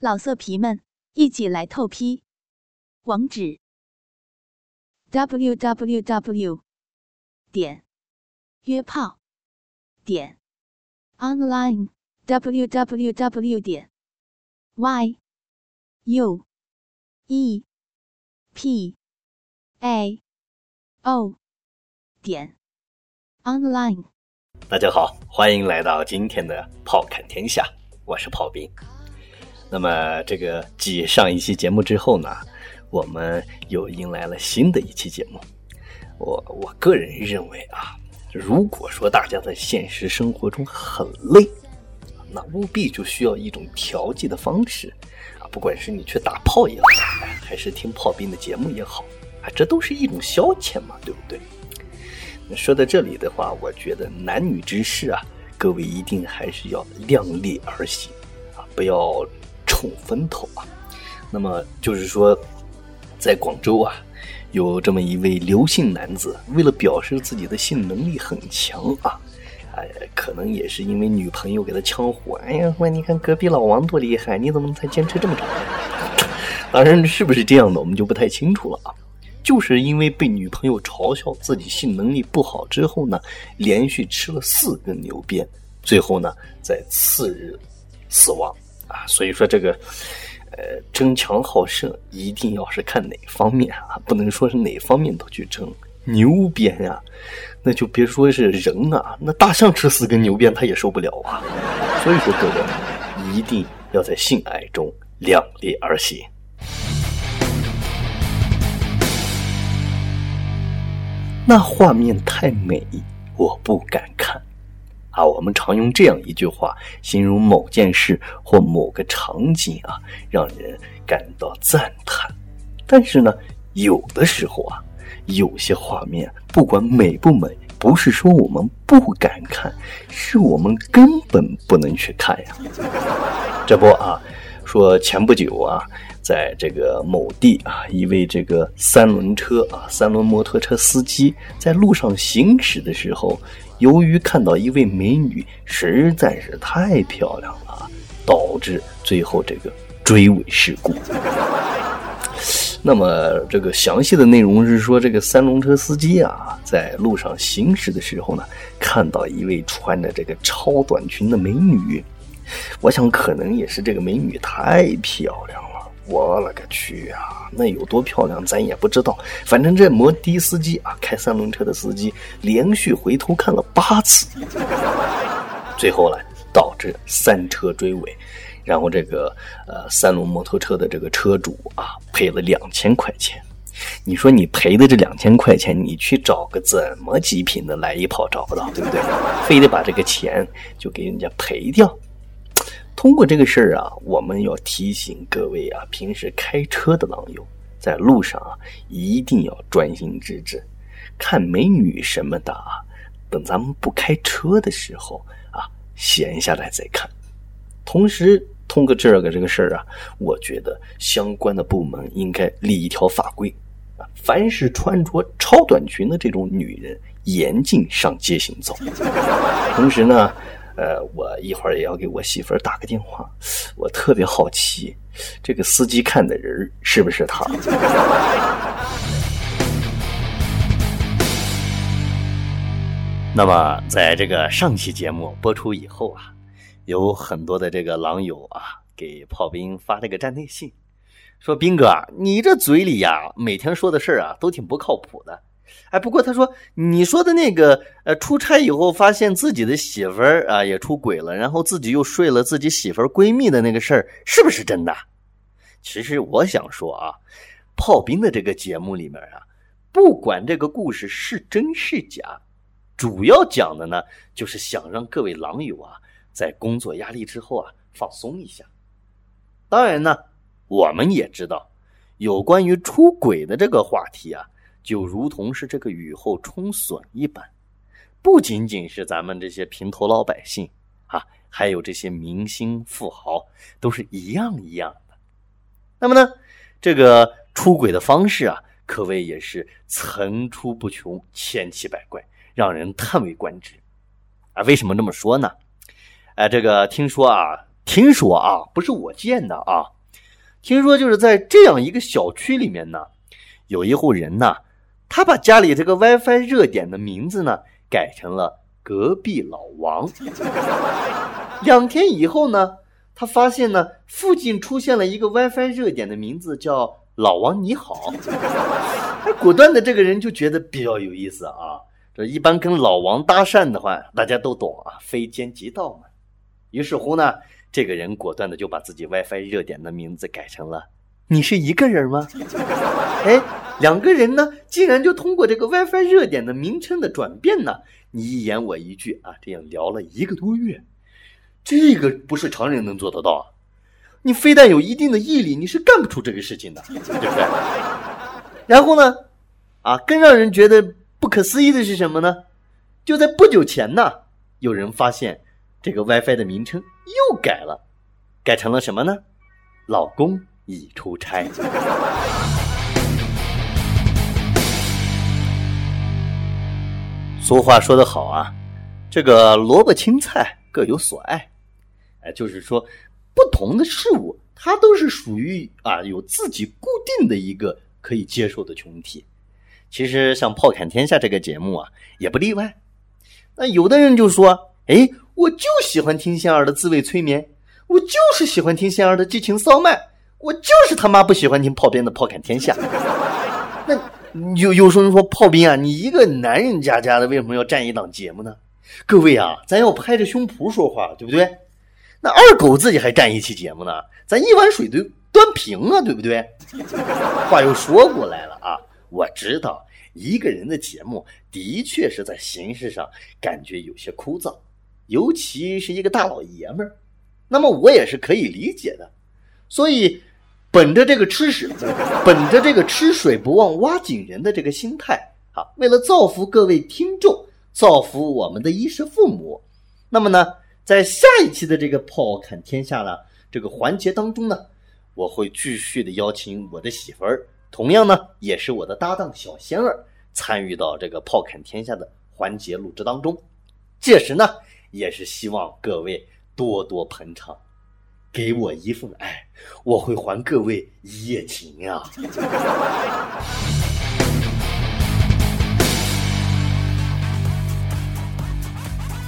老色皮们，一起来透批！网址：w w w 点约炮点 online w w w 点 y u e p a o 点 online。大家好，欢迎来到今天的炮侃天下，我是炮兵。那么，这个继上一期节目之后呢，我们又迎来了新的一期节目。我我个人认为啊，如果说大家在现实生活中很累，那务必就需要一种调剂的方式啊，不管是你去打炮也好，还是听炮兵的节目也好，啊，这都是一种消遣嘛，对不对？那说到这里的话，我觉得男女之事啊，各位一定还是要量力而行啊，不要。冲风头啊！那么就是说，在广州啊，有这么一位刘姓男子，为了表示自己的性能力很强啊，哎，可能也是因为女朋友给他呛火。哎呀，喂你看隔壁老王多厉害，你怎么才坚持这么长？当然，是不是这样的，我们就不太清楚了啊。就是因为被女朋友嘲笑自己性能力不好之后呢，连续吃了四根牛鞭，最后呢，在次日死亡。啊，所以说这个，呃，争强好胜一定要是看哪方面啊，不能说是哪方面都去争。牛鞭啊，那就别说是人啊，那大象吃四根牛鞭他也受不了啊。所以说各位一定要在性爱中量力而行。那画面太美，我不敢看。啊，我们常用这样一句话形容某件事或某个场景啊，让人感到赞叹。但是呢，有的时候啊，有些画面不管美不美，不是说我们不敢看，是我们根本不能去看呀。这不啊，说前不久啊，在这个某地啊，一位这个三轮车啊，三轮摩托车司机在路上行驶的时候。由于看到一位美女实在是太漂亮了，导致最后这个追尾事故。那么这个详细的内容是说，这个三轮车司机啊，在路上行驶的时候呢，看到一位穿着这个超短裙的美女，我想可能也是这个美女太漂亮了。我勒个去啊！那有多漂亮，咱也不知道。反正这摩的司机啊，开三轮车的司机，连续回头看了八次，最后呢，导致三车追尾，然后这个呃三轮摩托车的这个车主啊，赔了两千块钱。你说你赔的这两千块钱，你去找个怎么极品的来一炮找不到，对不对？非得把这个钱就给人家赔掉。通过这个事儿啊，我们要提醒各位啊，平时开车的狼友，在路上啊，一定要专心致志，看美女什么的啊。等咱们不开车的时候啊，闲下来再看。同时，通过这个这个事儿啊，我觉得相关的部门应该立一条法规啊，凡是穿着超短裙的这种女人，严禁上街行走。同时呢。呃，我一会儿也要给我媳妇儿打个电话，我特别好奇，这个司机看的人是不是他？那么，在这个上期节目播出以后啊，有很多的这个狼友啊，给炮兵发了个站内信，说兵哥，你这嘴里呀，每天说的事儿啊，都挺不靠谱的。哎，不过他说你说的那个，呃，出差以后发现自己的媳妇儿啊也出轨了，然后自己又睡了自己媳妇儿闺蜜的那个事儿，是不是真的？其实我想说啊，炮兵的这个节目里面啊，不管这个故事是真是假，主要讲的呢，就是想让各位狼友啊，在工作压力之后啊，放松一下。当然呢，我们也知道，有关于出轨的这个话题啊。就如同是这个雨后春笋一般，不仅仅是咱们这些平头老百姓啊，还有这些明星富豪，都是一样一样的。那么呢，这个出轨的方式啊，可谓也是层出不穷、千奇百怪，让人叹为观止。啊，为什么这么说呢？哎，这个听说啊，听说啊，不是我见的啊，听说就是在这样一个小区里面呢，有一户人呢，他把家里这个 WiFi 热点的名字呢改成了隔壁老王。两天以后呢，他发现呢，附近出现了一个 WiFi 热点的名字叫“老王你好”，哎，果断的这个人就觉得比较有意思啊。这一般跟老王搭讪的话，大家都懂啊，非奸即盗嘛。于是乎呢，这个人果断的就把自己 WiFi 热点的名字改成了“你是一个人吗？” 哎，两个人呢，竟然就通过这个 WiFi 热点的名称的转变呢，你一言我一句啊，这样聊了一个多月，这个不是常人能做得到啊！你非但有一定的毅力，你是干不出这个事情的，对不对？然后呢，啊，更让人觉得。不可思议的是什么呢？就在不久前呢，有人发现这个 WiFi 的名称又改了，改成了什么呢？老公已出差。俗话说得好啊，这个萝卜青菜各有所爱，哎，就是说不同的事物，它都是属于啊有自己固定的一个可以接受的群体。其实像《炮侃天下》这个节目啊，也不例外。那有的人就说：“哎，我就喜欢听仙儿的自慰催眠，我就是喜欢听仙儿的激情骚麦，我就是他妈不喜欢听炮兵的《炮侃天下》。”那有有时候说炮兵啊，你一个男人家家的，为什么要占一档节目呢？各位啊，咱要拍着胸脯说话，对不对？那二狗自己还占一期节目呢，咱一碗水都端平啊，对不对？话又说过来了啊。我知道一个人的节目的确是在形式上感觉有些枯燥，尤其是一个大老爷们儿，那么我也是可以理解的。所以，本着这个吃屎，本着这个吃水不忘挖井人的这个心态啊，为了造福各位听众，造福我们的衣食父母，那么呢，在下一期的这个炮侃天下呢这个环节当中呢，我会继续的邀请我的媳妇儿。同样呢，也是我的搭档小仙儿参与到这个炮侃天下的环节录制当中。届时呢，也是希望各位多多捧场，给我一份爱，我会还各位一夜情呀。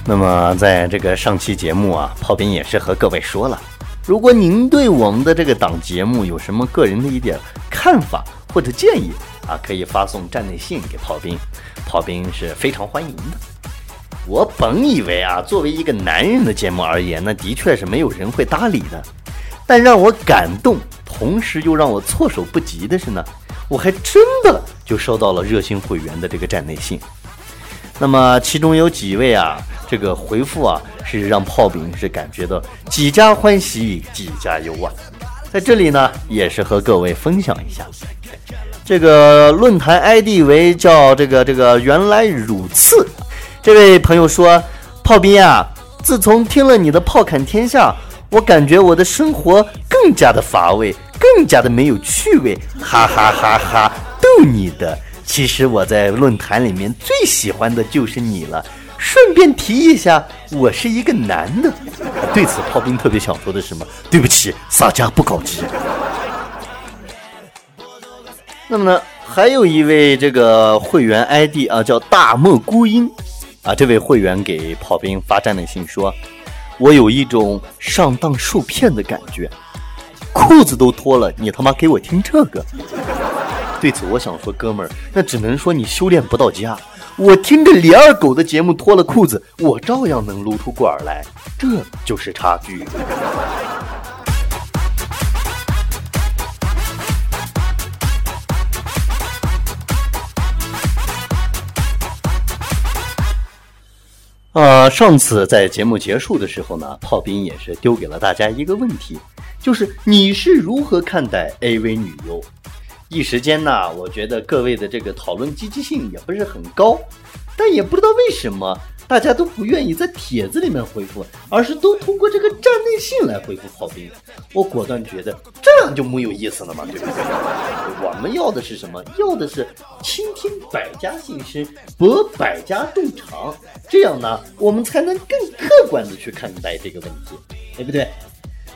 那么，在这个上期节目啊，炮兵也是和各位说了。如果您对我们的这个档节目有什么个人的一点看法或者建议啊，可以发送站内信给炮兵，炮兵是非常欢迎的。我本以为啊，作为一个男人的节目而言，那的确是没有人会搭理的。但让我感动，同时又让我措手不及的是呢，我还真的就收到了热心会员的这个站内信。那么其中有几位啊，这个回复啊。是让炮兵是感觉到几家欢喜几家忧啊，在这里呢也是和各位分享一下，这个论坛 ID 为叫这个这个原来如此，这位朋友说，炮兵啊，自从听了你的炮侃天下，我感觉我的生活更加的乏味，更加的没有趣味，哈哈哈哈，逗你的，其实我在论坛里面最喜欢的就是你了。顺便提一下，我是一个男的。对此，炮兵特别想说的是什么？对不起，洒家不搞基。那么呢，还有一位这个会员 ID 啊，叫大漠孤鹰啊，这位会员给炮兵发站内信说：“我有一种上当受骗的感觉，裤子都脱了，你他妈给我听这个？”对此，我想说，哥们儿，那只能说你修炼不到家。我听着李二狗的节目脱了裤子，我照样能撸出管来，这就是差距。呃，上次在节目结束的时候呢，炮兵也是丢给了大家一个问题，就是你是如何看待 AV 女优？一时间呢，我觉得各位的这个讨论积极性也不是很高，但也不知道为什么大家都不愿意在帖子里面回复，而是都通过这个站内信来回复炮兵。我果断觉得这样就没有意思了嘛，对不对？我们要的是什么？要的是倾听百家心声，博百家众长，这样呢，我们才能更客观的去看待这个问题，对不对？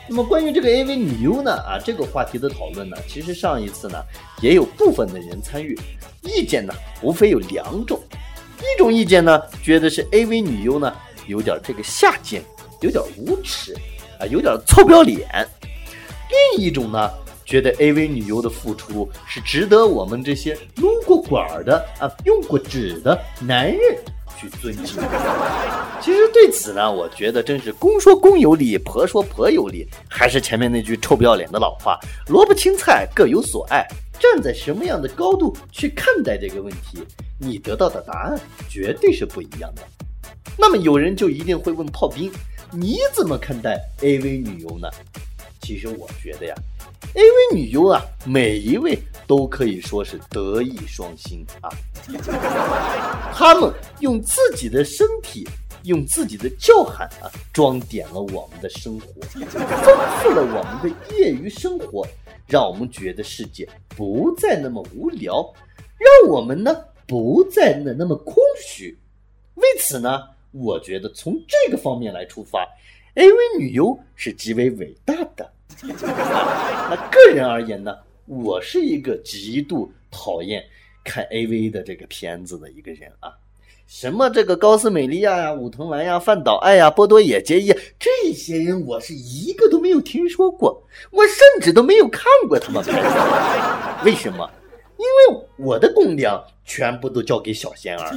那么关于这个 AV 女优呢，啊，这个话题的讨论呢，其实上一次呢也有部分的人参与，意见呢无非有两种，一种意见呢觉得是 AV 女优呢有点这个下贱，有点无耻啊，有点臭不要脸；另一种呢觉得 AV 女优的付出是值得我们这些撸过管的啊、用过纸的男人。去尊敬。其实对此呢，我觉得真是公说公有理，婆说婆有理。还是前面那句臭不要脸的老话：萝卜青菜各有所爱。站在什么样的高度去看待这个问题，你得到的答案绝对是不一样的。那么有人就一定会问炮兵：你怎么看待 AV 女优呢？其实我觉得呀，AV 女优啊，每一位都可以说是德艺双馨啊。他们用自己的身体，用自己的叫喊啊，装点了我们的生活，丰富了我们的业余生活，让我们觉得世界不再那么无聊，让我们呢不再那那么空虚。为此呢，我觉得从这个方面来出发，AV 女优是极为伟大的。那个人而言呢，我是一个极度讨厌。看 AV 的这个片子的一个人啊，什么这个高斯美利亚呀、武藤兰呀、饭岛爱呀、波多野结衣这些人，我是一个都没有听说过，我甚至都没有看过他们拍的。为什么？因为我的公粮全部都交给小仙儿。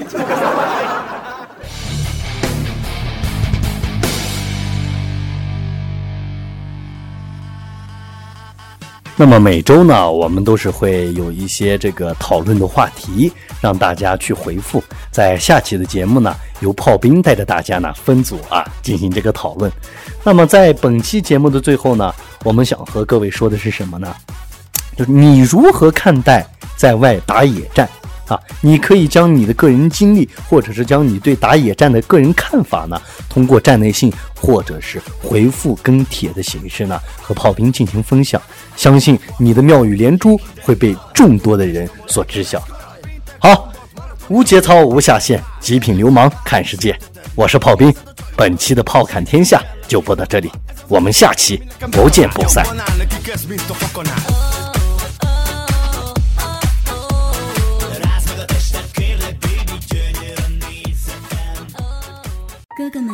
那么每周呢，我们都是会有一些这个讨论的话题，让大家去回复。在下期的节目呢，由炮兵带着大家呢分组啊进行这个讨论。那么在本期节目的最后呢，我们想和各位说的是什么呢？就是你如何看待在外打野战？啊，你可以将你的个人经历，或者是将你对打野战的个人看法呢，通过站内信或者是回复跟帖的形式呢，和炮兵进行分享。相信你的妙语连珠会被众多的人所知晓。好，无节操无下限，极品流氓看世界。我是炮兵，本期的炮侃天下就播到这里，我们下期不见不散。哥哥们，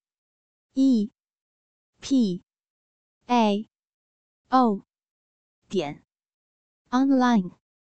E P A O 点 online。